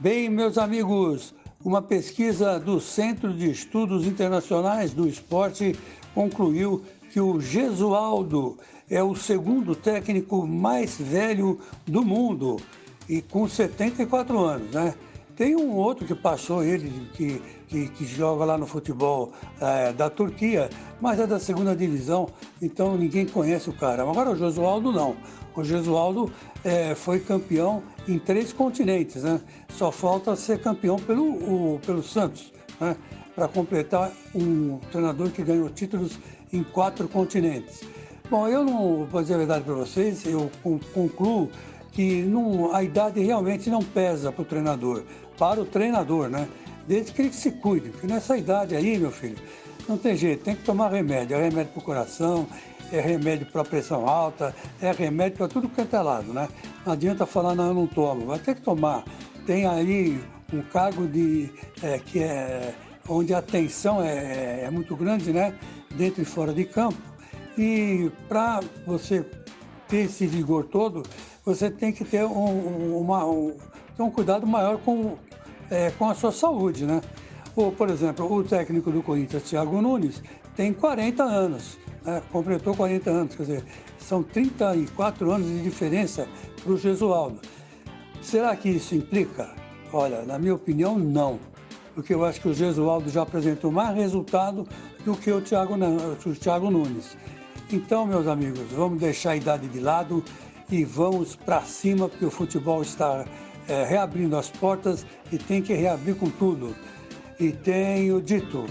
Bem, meus amigos, uma pesquisa do Centro de Estudos Internacionais do Esporte concluiu que o Gesualdo é o segundo técnico mais velho do mundo e com 74 anos, né? Tem um outro que passou ele, que, que, que joga lá no futebol é, da Turquia, mas é da segunda divisão, então ninguém conhece o cara. Agora o Josualdo não. O Josualdo é, foi campeão em três continentes, né? Só falta ser campeão pelo, o, pelo Santos, né? Para completar um treinador que ganhou títulos em quatro continentes. Bom, eu não vou dizer a verdade para vocês, eu concluo que não, a idade realmente não pesa para o treinador para o treinador, né? Desde que ele se cuide, porque nessa idade aí, meu filho, não tem jeito, tem que tomar remédio. É remédio para o coração, é remédio para pressão alta, é remédio para tudo quanto é lado, né? Não adianta falar, não, eu não tomo, vai ter que tomar. Tem aí um cargo de, é, que é onde a tensão é, é muito grande, né? Dentro e fora de campo. E para você ter esse vigor todo, você tem que ter um, uma, um, ter um cuidado maior com, é, com a sua saúde, né? Ou, por exemplo, o técnico do Corinthians, Thiago Nunes, tem 40 anos, né? completou 40 anos, quer dizer, são 34 anos de diferença para o Gesualdo. Será que isso implica? Olha, na minha opinião, não. Porque eu acho que o Gesualdo já apresentou mais resultado do que o Thiago, o Thiago Nunes. Então, meus amigos, vamos deixar a idade de lado e vamos para cima, porque o futebol está é, reabrindo as portas e tem que reabrir com tudo. E tenho dito.